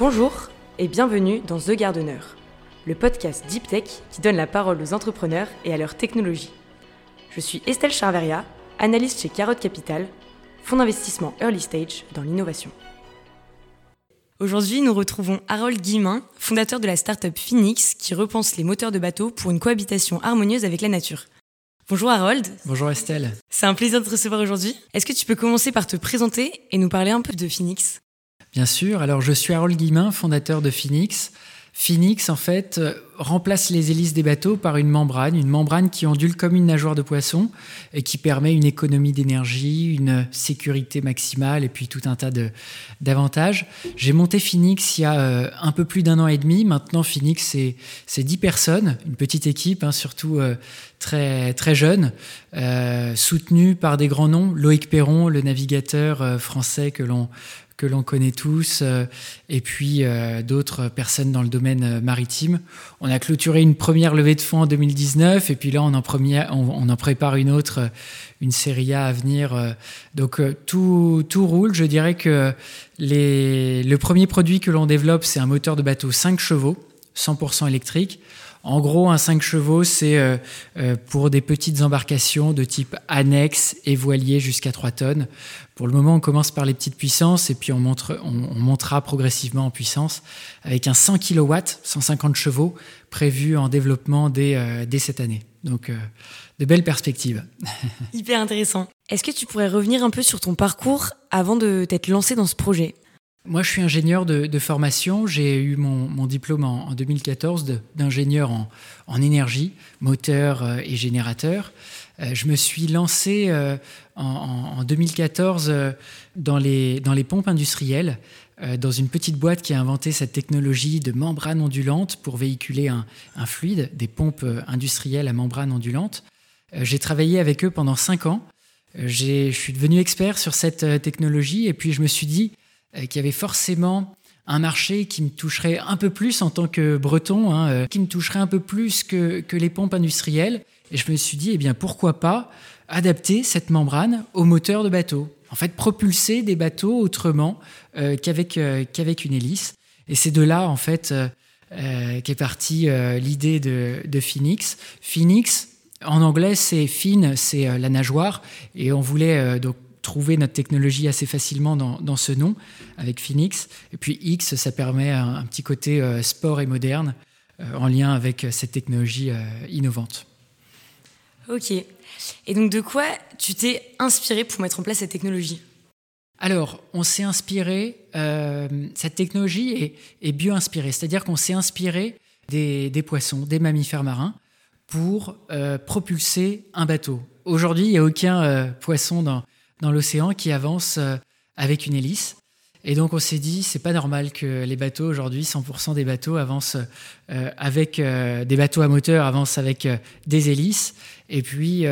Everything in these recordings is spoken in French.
Bonjour et bienvenue dans The Gardener, le podcast Deep Tech qui donne la parole aux entrepreneurs et à leur technologie. Je suis Estelle Charveria, analyste chez Carotte Capital, fonds d'investissement early stage dans l'innovation. Aujourd'hui, nous retrouvons Harold Guillemin, fondateur de la startup Phoenix, qui repense les moteurs de bateaux pour une cohabitation harmonieuse avec la nature. Bonjour Harold. Bonjour Estelle. C'est un plaisir de te recevoir aujourd'hui. Est-ce que tu peux commencer par te présenter et nous parler un peu de Phoenix? Bien sûr. Alors, je suis Harold Guillemin, fondateur de Phoenix. Phoenix, en fait, euh, remplace les hélices des bateaux par une membrane, une membrane qui ondule comme une nageoire de poisson et qui permet une économie d'énergie, une sécurité maximale et puis tout un tas d'avantages. J'ai monté Phoenix il y a euh, un peu plus d'un an et demi. Maintenant, Phoenix, c'est 10 personnes, une petite équipe, hein, surtout euh, très, très jeune, soutenue par des grands noms. Loïc Perron, le navigateur français que l'on que l'on connaît tous, euh, et puis euh, d'autres personnes dans le domaine euh, maritime. On a clôturé une première levée de fonds en 2019, et puis là, on en, prépare une autre, une série A à venir. Donc tout, tout roule. Je dirais que les, le premier produit que l'on développe, c'est un moteur de bateau 5 chevaux, 100% électrique. En gros, un 5 chevaux, c'est euh, euh, pour des petites embarcations de type annexe et voilier jusqu'à 3 tonnes. Pour le moment, on commence par les petites puissances et puis on, montre, on, montera progressivement en puissance avec un 100 kW, 150 chevaux prévu en développement dès, euh, dès cette année. Donc, de belles perspectives. Hyper intéressant. Est-ce que tu pourrais revenir un peu sur ton parcours avant de t'être lancé dans ce projet? Moi, je suis ingénieur de, formation. J'ai eu mon, diplôme en, 2014 d'ingénieur en, énergie, moteur euh, et générateur. Euh, je me suis lancé euh, en, 2014 dans les, pompes industrielles, dans une petite boîte qui a inventé cette technologie de membrane ondulante pour véhiculer un, un fluide, des pompes industrielles à membrane ondulante. J'ai travaillé avec eux pendant cinq ans. Je suis devenu expert sur cette technologie et puis je me suis dit, qu'il y avait forcément un marché qui me toucherait un peu plus en tant que breton, hein, euh, qui me toucherait un peu plus que, les pompes industrielles. Et je me suis dit, eh bien, pourquoi pas adapter cette membrane au moteur de bateau En fait, propulser des bateaux autrement euh, qu'avec qu'avec une hélice. Et c'est de là, en fait, qu'est partie l'idée de, de, Phoenix. Phoenix, en anglais, c'est fin, c'est la nageoire. Et on voulait donc trouver notre technologie assez facilement dans, ce nom avec Phoenix. Et puis X, ça permet un, petit côté euh, sport et moderne euh, en lien avec euh, cette technologie innovante. Ok. Et donc de quoi tu t'es inspiré pour mettre en place cette technologie? Alors, on s'est inspiré, cette technologie est, est bio-inspirée, c'est-à-dire qu'on s'est inspiré des, poissons, des mammifères marins, pour propulser un bateau. Aujourd'hui, il n'y a aucun poisson dans, dans l'océan qui avance euh, avec une hélice. Et donc on s'est dit, c'est pas normal que les bateaux aujourd'hui, 100% des bateaux avancent euh, avec euh, des bateaux à moteur avancent avec des hélices. Et puis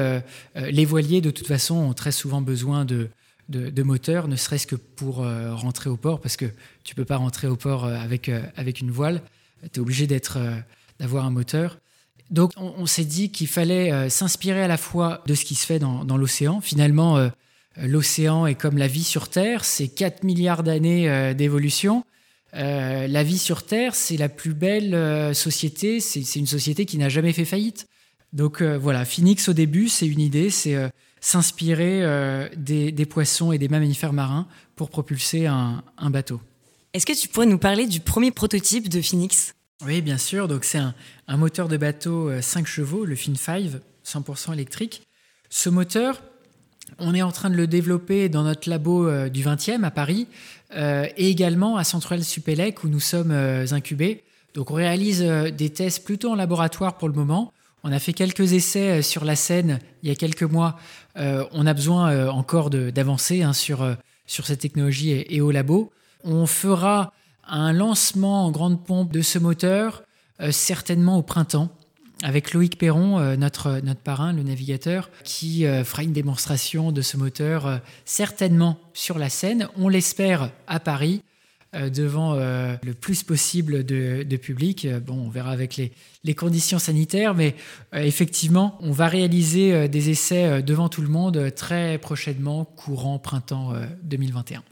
les voiliers, de toute façon, ont très souvent besoin de, de, moteurs, ne serait-ce que pour rentrer au port, parce que tu peux pas rentrer au port avec, avec une voile. Tu es obligé d'être, d'avoir un moteur. Donc on, s'est dit qu'il fallait s'inspirer à la fois de ce qui se fait dans, l'océan. Finalement, l'océan est comme la vie sur Terre, c'est 4 milliards d'années euh, d'évolution. Euh, la vie sur Terre, c'est la plus belle société, c'est une société qui n'a jamais fait faillite. Donc voilà, Phoenix au début, c'est une idée, c'est s'inspirer des, poissons et des mammifères marins pour propulser un, bateau. Est-ce que tu pourrais nous parler du premier prototype de Phoenix? Oui, bien sûr. Donc c'est un, un, moteur de bateau 5 chevaux, le Fin 5, 100% électrique. Ce moteur, on est en train de le développer dans notre labo euh, du 20e à Paris euh, et également à Centrale Supélec où nous sommes euh, incubés. Donc on réalise des tests plutôt en laboratoire pour le moment. On a fait quelques essais sur la scène il y a quelques mois. on a besoin encore d'avancer hein, sur, sur cette technologie et, au labo. On fera un lancement en grande pompe de ce moteur certainement au printemps avec Loïc Perron, euh, notre, notre parrain, le navigateur, qui euh, fera une démonstration de ce moteur euh, certainement sur la scène, on l'espère à Paris, devant le plus possible de, de, public. Bon, on verra avec les, les conditions sanitaires, mais effectivement, on va réaliser des essais devant tout le monde très prochainement, courant printemps 2021.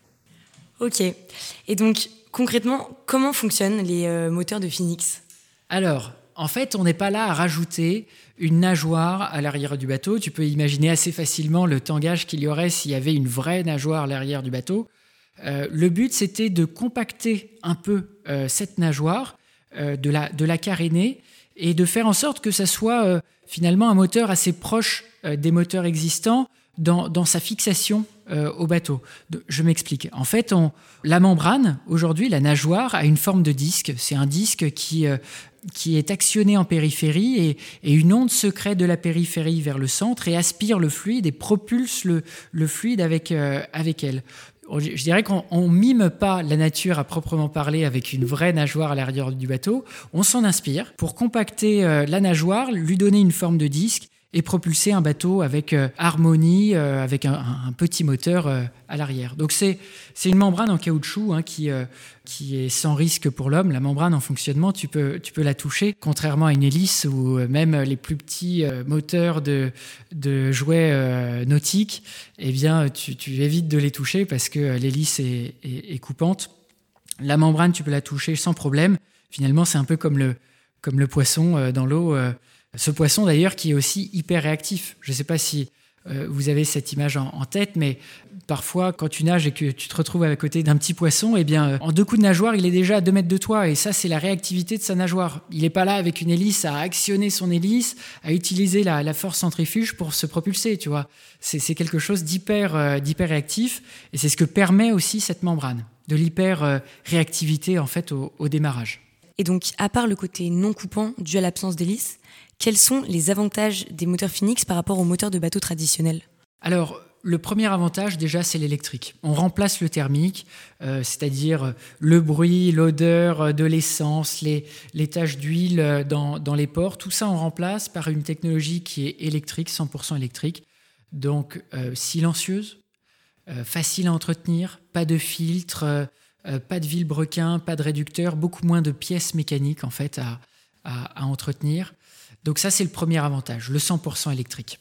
Ok. Et donc, concrètement, comment fonctionnent les moteurs de Phoenix? Alors, en fait, on n'est pas là à rajouter une nageoire à l'arrière du bateau. Tu peux imaginer assez facilement le tangage qu'il y aurait s'il y avait une vraie nageoire à l'arrière du bateau. Euh, le but, c'était de compacter un peu euh, cette nageoire, euh, de, la, de la caréner et de faire en sorte que ça soit finalement un moteur assez proche des moteurs existants dans, dans sa fixation au bateau. Je m'explique. En fait, on, la membrane, aujourd'hui, la nageoire, a une forme de disque. C'est un disque qui qui est actionnée en périphérie et, une onde se crée de la périphérie vers le centre et aspire le fluide et propulse le, fluide avec, euh, avec elle. Je dirais qu'on mime pas la nature à proprement parler avec une vraie nageoire à l'arrière du bateau. On s'en inspire pour compacter euh, la nageoire, lui donner une forme de disque et propulser un bateau avec euh, harmonie, euh, avec un, petit moteur euh, à l'arrière. Donc c'est une membrane en caoutchouc hein, qui, qui est sans risque pour l'homme. La membrane en fonctionnement, tu peux, tu peux la toucher, contrairement à une hélice ou même les plus petits moteurs de, de jouets nautiques, eh bien tu, tu, évites de les toucher parce que l'hélice est, est, est coupante. La membrane, tu peux la toucher sans problème. Finalement, c'est un peu comme le, comme le poisson dans l'eau. Ce poisson d'ailleurs qui est aussi hyper réactif. Je ne sais pas si euh, vous avez cette image en, tête, mais parfois quand tu nages et que tu te retrouves à côté d'un petit poisson, eh bien, euh, en deux coups de nageoire, il est déjà à deux mètres de toi. Et ça, c'est la réactivité de sa nageoire. Il n'est pas là avec une hélice à actionner son hélice, à utiliser la, force centrifuge pour se propulser, tu vois. C'est quelque chose d'hyper euh, réactif et c'est ce que permet aussi cette membrane, de l'hyper réactivité en fait au démarrage. Et donc, à part le côté non coupant dû à l'absence d'hélice, quels sont les avantages des moteurs Phoenix par rapport aux moteurs de bateau traditionnels Alors, le premier avantage, déjà, c'est l'électrique. On remplace le thermique, euh, c'est-à-dire le bruit, l'odeur euh, de l'essence, les, taches d'huile euh, dans, les ports. Tout ça, on remplace par une technologie qui est électrique, 100% électrique. Donc, silencieuse, facile à entretenir, pas de filtre, pas de vilebrequin, pas de réducteur, beaucoup moins de pièces mécaniques, en fait, à, à, entretenir. Donc ça, c'est le premier avantage, le 100% électrique.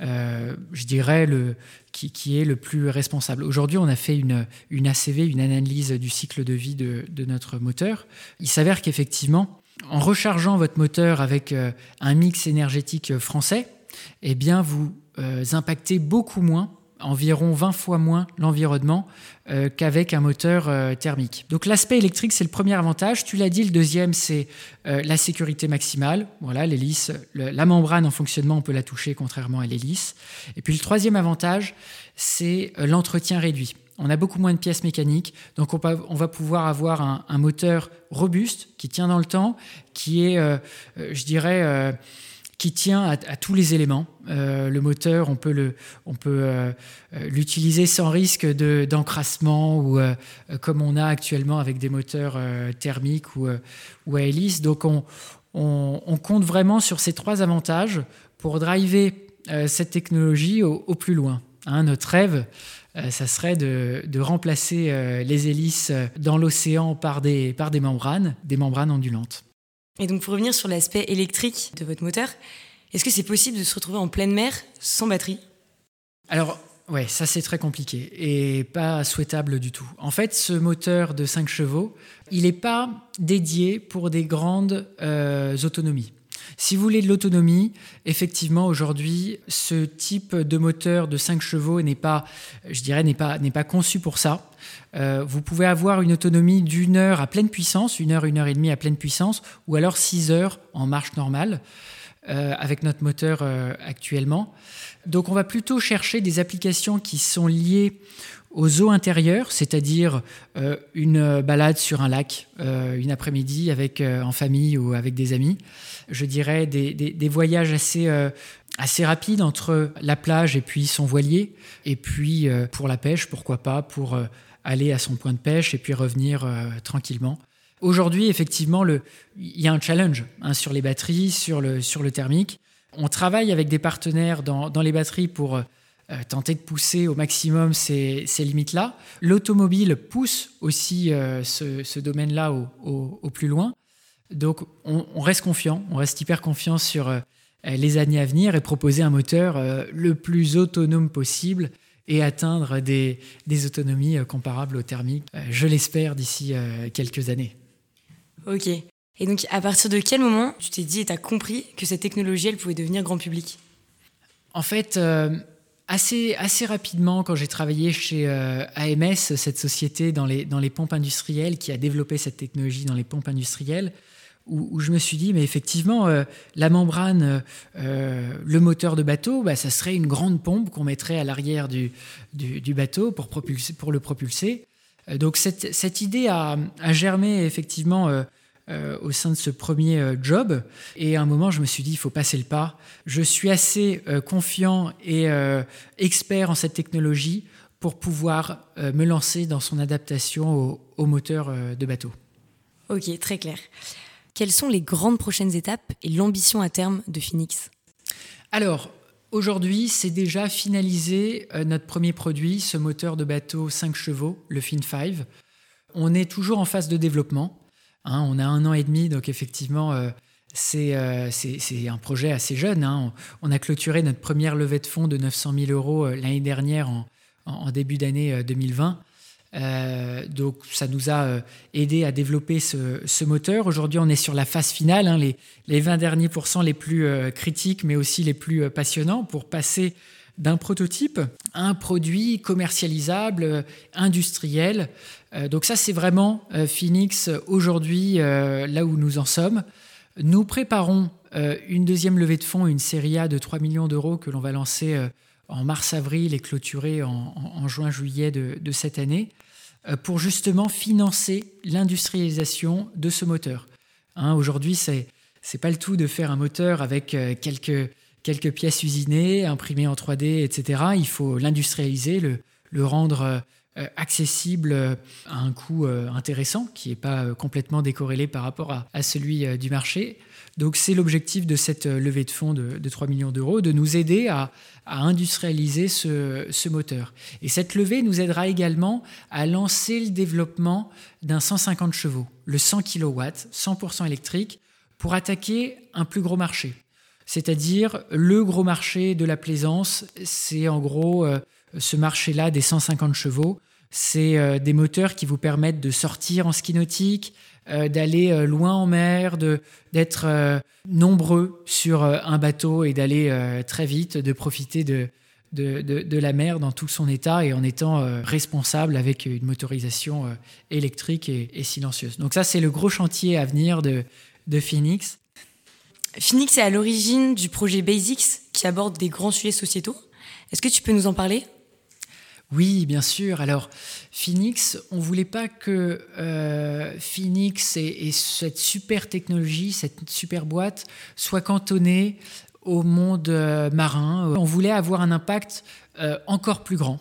Euh, je dirais le, qui, est le plus responsable. Aujourd'hui, on a fait une, une, ACV, une analyse du cycle de vie de, notre moteur. Il s'avère qu'effectivement, en rechargeant votre moteur avec euh, un mix énergétique français, eh bien, vous euh, impactez beaucoup moins environ 20 fois moins l'environnement euh, qu'avec un moteur euh, thermique. Donc l'aspect électrique, c'est le premier avantage. Tu l'as dit, le deuxième, c'est euh, la sécurité maximale. Voilà, l'hélice, la membrane en fonctionnement, on peut la toucher contrairement à l'hélice. Et puis le troisième avantage, c'est l'entretien réduit. On a beaucoup moins de pièces mécaniques, donc on, va pouvoir avoir un, un, moteur robuste qui tient dans le temps, qui est, je dirais, qui tient à, tous les éléments. Euh, le moteur, on peut le, on peut euh, euh, l'utiliser sans risque de, d'encrassement ou comme on a actuellement avec des moteurs thermiques ou, ou à hélice. Donc on, on, compte vraiment sur ces trois avantages pour driver cette technologie au, plus loin. Hein, notre rêve, ça serait de, de remplacer les hélices dans l'océan par des, par des membranes, des membranes ondulantes. Et donc pour revenir sur l'aspect électrique de votre moteur, est-ce que c'est possible de se retrouver en pleine mer sans batterie? Alors, ouais, ça c'est très compliqué et pas souhaitable du tout. En fait, ce moteur de 5 chevaux, il n'est pas dédié pour des grandes euh, autonomies. Si vous voulez de l'autonomie, effectivement, aujourd'hui, ce type de moteur de 5 chevaux n'est pas, je dirais, n'est pas, n'est pas conçu pour ça. Euh, vous pouvez avoir une autonomie d'une heure à pleine puissance, une heure, une heure et demie à pleine puissance, ou alors 6 heures en marche normale. Euh, avec notre moteur euh, actuellement. Donc on va plutôt chercher des applications qui sont liées aux eaux intérieures, c'est-à-dire une balade sur un lac une après-midi avec en famille ou avec des amis. Je dirais des, des voyages assez assez rapides entre la plage et puis son voilier, et puis pour la pêche, pourquoi pas, pour aller à son point de pêche et puis revenir euh, tranquillement. Aujourd'hui, effectivement, le, il y a un challenge hein, sur les batteries, sur le, sur le thermique. On travaille avec des partenaires dans, dans les batteries pour euh, tenter de pousser au maximum ces, ces limites-là. L'automobile pousse aussi euh, ce, ce domaine-là au, au, plus loin. Donc, on, on, reste confiant, on reste hyper confiant sur les années à venir et proposer un moteur le plus autonome possible et atteindre des, autonomies comparables au thermique, je l'espère, d'ici quelques années. Ok. Et donc, à partir de quel moment tu t'es dit et tu as compris que cette technologie, elle pouvait devenir grand public? En fait, assez, assez rapidement, quand j'ai travaillé chez AMS, cette société dans les, dans les pompes industrielles qui a développé cette technologie dans les pompes industrielles, où, je me suis dit, mais effectivement, euh, la membrane, euh, le moteur de bateau, bah, ça serait une grande pompe qu'on mettrait à l'arrière du, du, bateau pour, propulser, pour le propulser. Euh, donc cette, cette idée a, germé effectivement au sein de ce premier job. Et à un moment, je me suis dit, il faut passer le pas. Je suis assez confiant et expert en cette technologie pour pouvoir me lancer dans son adaptation au, au moteur de bateau. Ok, très clair. Quelles sont les grandes prochaines étapes et l'ambition à terme de Phoenix? Alors, aujourd'hui, c'est déjà finalisé euh, notre premier produit, ce moteur de bateau 5 chevaux, le Fin 5. On est toujours en phase de développement. Hein. on a un an et demi, donc effectivement, euh, euh, c'est un projet assez jeune. Hein. On, a clôturé notre première levée de fonds de 900 000 euros l'année dernière en début d'année 2020. Euh, donc ça nous a euh, aidé à développer ce, moteur. Aujourd'hui, on est sur la phase finale, hein, les, les, 20 derniers pourcents les plus euh, critiques, mais aussi les plus passionnants, pour passer d'un prototype un produit commercialisable, industriel. donc ça, c'est vraiment Phoenix aujourd'hui, là où nous en sommes. Nous préparons une deuxième levée de fonds, une série A de 3 millions d'euros que l'on va lancer en mars-avril et clôturer en, juin-juillet de, cette année, euh, pour justement financer l'industrialisation de ce moteur. Hein, aujourd'hui, c'est n'est pas le tout de faire un moteur avec euh, quelques, quelques pièces usinées, imprimées en 3D, etc. Il faut l'industrialiser, le, rendre euh, accessible à un coût intéressant, qui n'est pas complètement décorrélé par rapport à, celui du marché. Donc c'est l'objectif de cette euh, levée de fonds de, 3 millions d'euros, de nous aider à, industrialiser ce, moteur. Et cette levée nous aidera également à lancer le développement d'un 150 chevaux, le 100 kW, 100% électrique, pour attaquer un plus gros marché. C'est-à-dire le gros marché de la plaisance, c'est en gros euh, ce marché-là des 150 chevaux. C'est euh, des moteurs qui vous permettent de sortir en ski nautique, euh, d'aller loin en mer, d'être nombreux sur un bateau et d'aller très vite, de profiter de, la mer dans tout son état et en étant responsable avec une motorisation électrique et, silencieuse. Donc ça, c'est le gros chantier à venir de Phoenix. Phoenix est à l'origine du projet Basics qui aborde des grands sujets sociétaux. Est-ce que tu peux nous en parler? Oui, bien sûr. Alors, Phoenix, on voulait pas que euh, Phoenix et, cette super technologie, cette super boîte, soient cantonnée au monde euh, marin. On voulait avoir un impact euh, encore plus grand.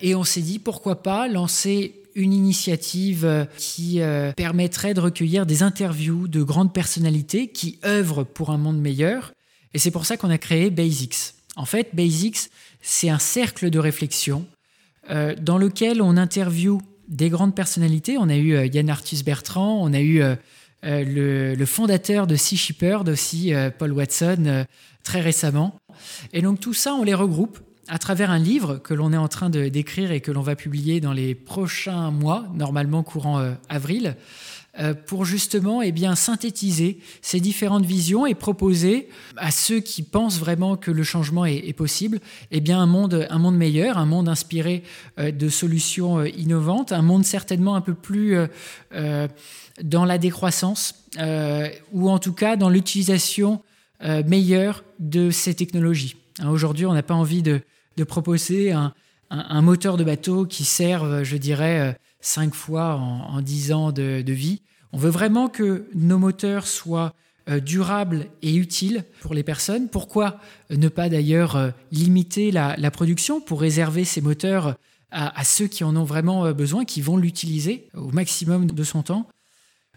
Et on s'est dit, pourquoi pas lancer une initiative qui permettrait de recueillir des interviews de grandes personnalités qui œuvrent pour un monde meilleur. Et c'est pour ça qu'on a créé Basics. En fait, Basics, c'est un cercle de réflexion euh, dans lequel on interviewe des grandes personnalités. On a eu euh, Yann Arthus Bertrand, on a eu euh, le, fondateur de Sea Shepherd aussi, Paul Watson, très récemment. Et donc tout ça, on les regroupe à travers un livre que l'on est en train d'écrire et que l'on va publier dans les prochains mois, normalement courant avril. Euh, pour justement eh bien, synthétiser ces différentes visions et proposer à ceux qui pensent vraiment que le changement est, possible eh bien, un, monde, un monde meilleur, un monde inspiré euh, de solutions euh, innovantes, un monde certainement un peu plus dans la décroissance ou en tout cas dans l'utilisation meilleure de ces technologies. Hein, aujourd'hui, on n'a pas envie de, proposer un, moteur de bateau qui serve, je dirais, cinq fois en, dix ans de, vie. On veut vraiment que nos moteurs soient euh, durables et utiles pour les personnes. Pourquoi ne pas d'ailleurs euh, limiter la, production pour réserver ces moteurs à, ceux qui en ont vraiment euh, besoin, qui vont l'utiliser au maximum de son temps?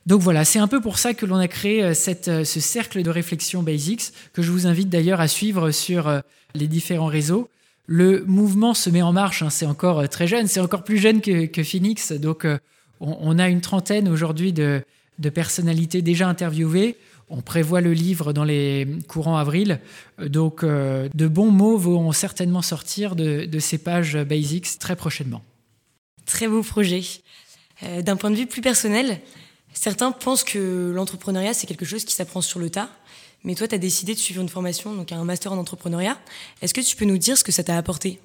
Donc voilà, c'est un peu pour ça que l'on a créé ce cercle de réflexion Basics, que je vous invite d'ailleurs à suivre sur les différents réseaux. Le mouvement se met en marche, hein, c'est encore euh, très jeune, c'est encore plus jeune que, Phoenix, donc euh, on, a une trentaine aujourd'hui de, personnalités déjà interviewées. on prévoit le livre dans les courants avril. Donc, de bons mots vont certainement sortir de ces pages Basics très prochainement. Très beau projet. D'un point de vue plus personnel, certains pensent que l'entrepreneuriat, c'est quelque chose qui s'apprend sur le tas. Mais toi, tu as décidé de suivre une formation, donc un master en entrepreneuriat. Est-ce que tu peux nous dire ce que ça t'a apporté?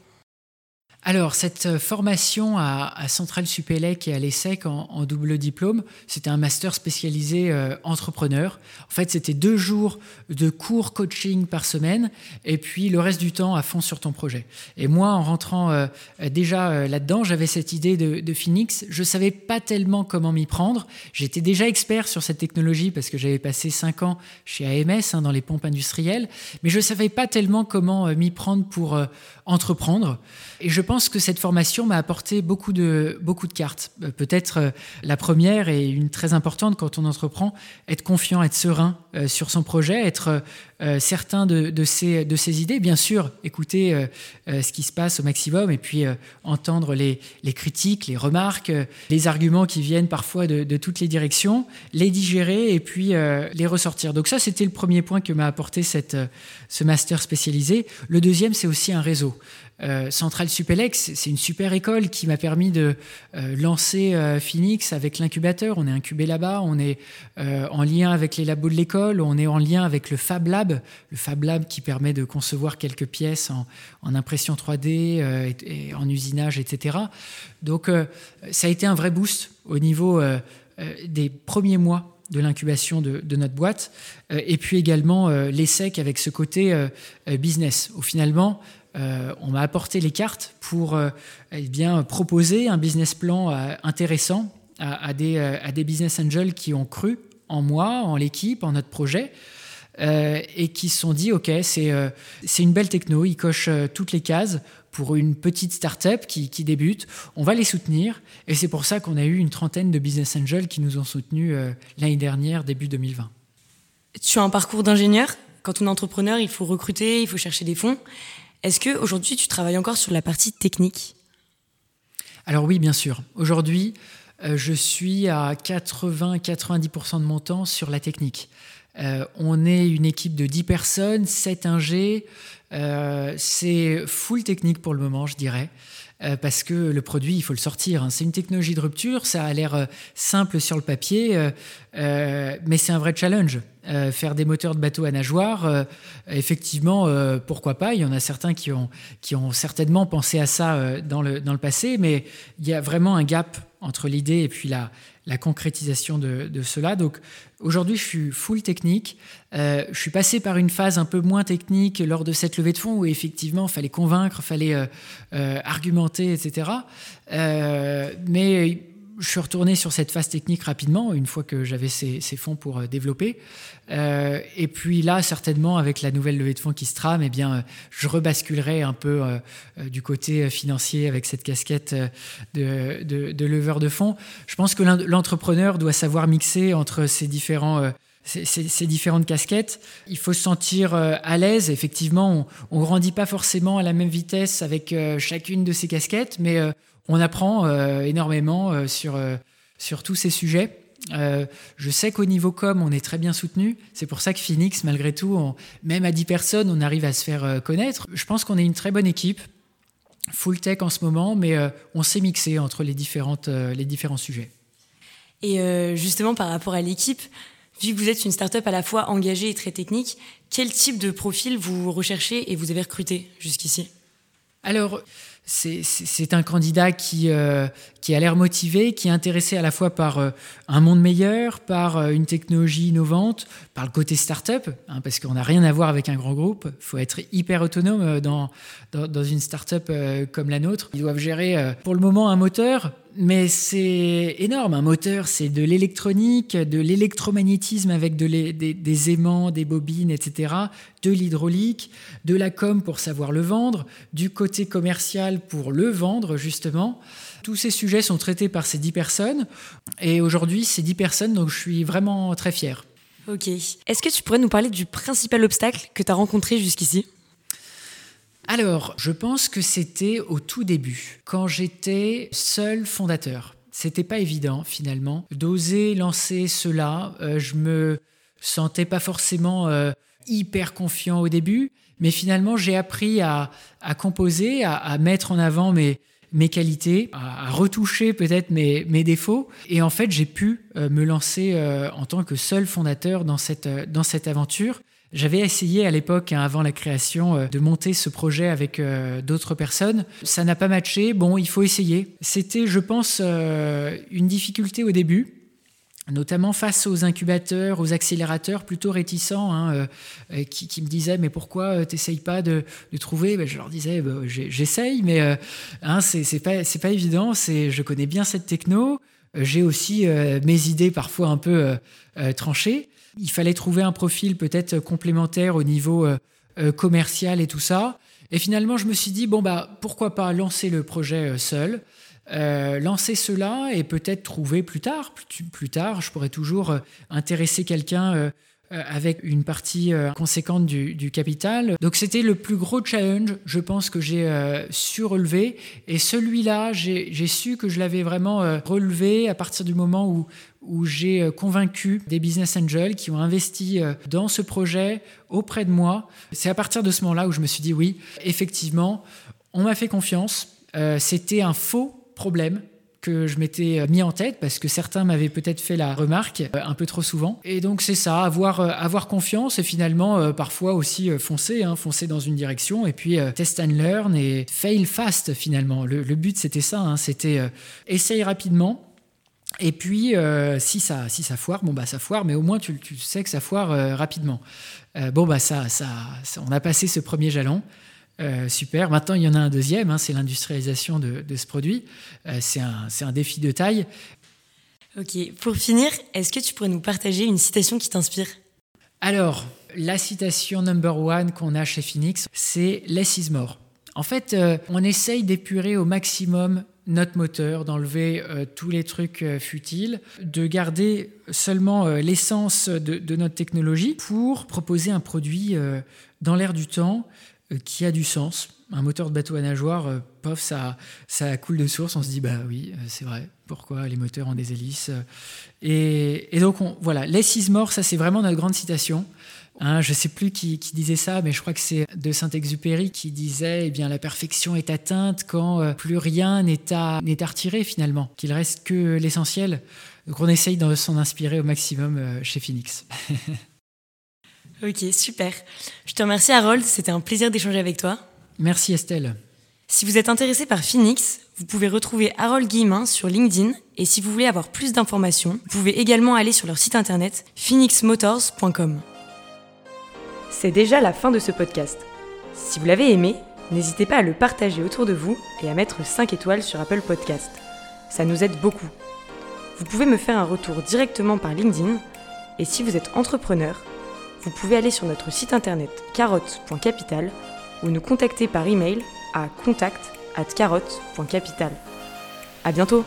Alors, cette euh, formation à, Centrale Supélec et à l'ESSEC en, double diplôme, c'était un master spécialisé euh, entrepreneur. En fait, c'était deux jours de cours coaching par semaine et puis le reste du temps à fond sur ton projet. Et moi, en rentrant euh, déjà là-dedans, j'avais cette idée de, Phoenix. Je savais pas tellement comment m'y prendre. J'étais déjà expert sur cette technologie parce que j'avais passé cinq ans chez AMS hein, dans les pompes industrielles, mais je savais pas tellement comment m'y prendre pour entreprendre. Et je pense que cette formation m'a apporté beaucoup de, beaucoup de cartes. Euh, peut-être euh, la première et une très importante quand on entreprend, être confiant, être serein euh, sur son projet, être certain de, de, ses idées. Bien sûr, écouter ce qui se passe au maximum et puis entendre les, critiques, les remarques, les arguments qui viennent parfois de, toutes les directions, les digérer et puis les ressortir. Donc ça, c'était le premier point que m'a apporté ce master spécialisé. Le deuxième, c'est aussi un réseau. Euh, Centrale Supelex, c'est une super école qui m'a permis de euh, lancer euh, Phoenix avec l'incubateur. On est incubé là-bas, on est en lien avec les labos de l'école, on est en lien avec le Fab Lab, le Fab Lab qui permet de concevoir quelques pièces en, impression 3D et, en usinage, etc. Donc ça a été un vrai boost au niveau des premiers mois de l'incubation de, notre boîte, et puis également l'ESSEC avec ce côté business, où finalement euh, on m'a apporté les cartes pour euh, eh bien, proposer un business plan euh, intéressant à, des, à, des, business angels qui ont cru en moi, en l'équipe, en notre projet. Et qui se sont dit, OK, c'est c'est une belle techno, ils cochent toutes les cases pour une petite start-up qui, qui débute. On va les soutenir. Et c'est pour ça qu'on a eu une trentaine de business angels qui nous ont soutenus l'année dernière, début 2020. Tu as un parcours d'ingénieur. Quand on est entrepreneur, il faut recruter, il faut chercher des fonds. Est-ce que aujourd'hui tu travailles encore sur la partie technique? Alors oui, bien sûr. Aujourd'hui, euh, je suis à 80-90% de mon temps sur la technique. Euh, on est une équipe de 10 personnes, 7 ingés. Euh, c'est full technique pour le moment, je dirais. parce que le produit, il faut le sortir. Hein. C'est une technologie de rupture, ça a l'air simple sur le papier, mais c'est un vrai challenge. Euh, faire des moteurs de bateaux à nageoire, euh, effectivement, euh, pourquoi pas? Il y en a certains qui ont, qui ont certainement pensé à ça dans, le, dans le passé, mais il y a vraiment un gap entre l'idée et puis la, la concrétisation de, de cela. Donc aujourd'hui, je suis full technique. je suis passé par une phase un peu moins technique lors de cette levée de fonds où effectivement, il fallait convaincre, il fallait argumenter, etc. mais je suis retourné sur cette phase technique rapidement, une fois que j'avais ces, fonds pour euh, développer. Euh, et puis là, certainement, avec la nouvelle levée de fonds qui se trame, eh bien, euh, je rebasculerai un peu du côté financier avec cette casquette de, de, leveur de fonds. Je pense que l'entrepreneur doit savoir mixer entre ces différents... Ces, différentes casquettes. Il faut se sentir à l'aise. Effectivement, on ne grandit pas forcément à la même vitesse avec chacune de ces casquettes, mais on apprend euh, énormément euh, sur, euh, sur tous ces sujets. je sais qu'au niveau com, on est très bien soutenu. C'est pour ça que Phoenix, malgré tout, même à 10 personnes, on arrive à se faire connaître. Je pense qu'on est une très bonne équipe, full tech en ce moment, mais on s'est mixé entre les, différentes, les différents sujets. Et justement, par rapport à l'équipe, vu que vous êtes une startup à la fois engagée et très technique, quel type de profil vous recherchez et vous avez recruté jusqu'ici? Alors, c'est un candidat qui, euh, qui a l'air motivé, qui est intéressé à la fois par euh, un monde meilleur, par euh, une technologie innovante, par le côté start-up, hein, parce qu'on n'a rien à voir avec un grand groupe. Il faut être hyper autonome dans, dans, dans une start-up comme la nôtre. Ils doivent gérer pour le moment un moteur, mais c'est énorme. Un moteur, c'est de l'électronique, de l'électromagnétisme avec de des, aimants, des bobines, etc., de l'hydraulique, de la com pour savoir le vendre, du côté commercial pour le vendre, justement. Tous ces sujets sont traités par ces dix personnes. Et aujourd'hui, ces dix personnes, donc je suis vraiment très fier. Ok. Est-ce que tu pourrais nous parler du principal obstacle que tu as rencontré jusqu'ici? Alors, je pense que c'était au tout début, quand j'étais seul fondateur. C'était pas évident finalement d'oser lancer cela. Euh, je me sentais pas forcément hyper confiant au début, mais finalement j'ai appris à, composer, à, mettre en avant mes, mes qualités, à, retoucher peut-être mes, mes, défauts. Et en fait, j'ai pu euh, me lancer euh, en tant que seul fondateur dans cette, euh, dans cette aventure. J'avais essayé à l'époque, hein, avant la création, de monter ce projet avec d'autres personnes. Ça n'a pas matché. Bon, il faut essayer. C'était, je pense, une difficulté au début notamment face aux incubateurs, aux accélérateurs plutôt réticents, hein, euh, euh, qui, me disaient mais pourquoi euh, t'essayes pas de, trouver? Ben, Je leur disais bah, j'essaye, mais hein, c'est pas pas évident. Je connais bien cette techno. J'ai aussi mes idées parfois un peu tranchées. Il fallait trouver un profil peut-être complémentaire au niveau commercial et tout ça. Et finalement, je me suis dit bon bah pourquoi pas lancer le projet seul. Euh, lancer cela et peut-être trouver plus tard, plus, tard, je pourrais toujours euh, intéresser quelqu'un euh, avec une partie conséquente du, capital. Donc c'était le plus gros challenge, je pense, que j'ai su relever. Et celui-là, j'ai su que je l'avais vraiment relevé à partir du moment où, où j'ai convaincu des business angels qui ont investi dans ce projet auprès de moi. C'est à partir de ce moment-là où je me suis dit oui, effectivement, on m'a fait confiance. C'était un faux problème que je m'étais euh, mis en tête parce que certains m'avaient peut-être fait la remarque euh, un peu trop souvent. Et donc c'est ça, avoir, euh, avoir confiance et finalement parfois aussi foncer, hein, foncer dans une direction et puis test and learn et fail fast finalement. Le, but c'était ça, hein, c'était essaye rapidement. Et puis, si, ça, si ça foire, bon bah ça foire, mais au moins tu, tu sais que ça foire rapidement. bon bah ça, ça, on a passé ce premier jalon. Euh, super. Maintenant, il y en a un deuxième, hein, c'est l'industrialisation de, ce produit. Euh, c'est un, défi de taille. Ok, pour finir, est-ce que tu pourrais nous partager une citation qui t'inspire? Alors, la citation number one qu'on a chez Phoenix, c'est Less is more. En fait, euh, on essaye d'épurer au maximum notre moteur, d'enlever tous les trucs futiles, de garder seulement l'essence de, de, notre technologie pour proposer un produit dans l'air du temps qui a du sens. Un moteur de bateau à nageoire, euh, pof, ça, ça coule de source. On se dit, bah oui, euh, c'est vrai. Pourquoi les moteurs ont des hélices et, donc, on, voilà, Less is more, ça c'est vraiment notre grande citation. Hein, je ne sais plus qui, disait ça, mais je crois que c'est de Saint-Exupéry qui disait eh bien, la perfection est atteinte quand plus rien n'est à, n'est à retirer finalement, qu'il reste que l'essentiel. Donc on essaye de s'en inspirer au maximum chez Phoenix. Ok, super. Je te remercie Harold, c'était un plaisir d'échanger avec toi. Merci Estelle. Si vous êtes intéressé par Phoenix, vous pouvez retrouver Harold Guillemin sur LinkedIn et si vous voulez avoir plus d'informations, vous pouvez également aller sur leur site internet phoenixmotors.com. C'est déjà la fin de ce podcast. Si vous l'avez aimé, n'hésitez pas à le partager autour de vous et à mettre 5 étoiles sur Apple Podcast. Ça nous aide beaucoup. Vous pouvez me faire un retour directement par LinkedIn et si vous êtes entrepreneur, vous pouvez aller sur notre site internet carotte.capital ou nous contacter par email à contact@carotte.capital. À bientôt.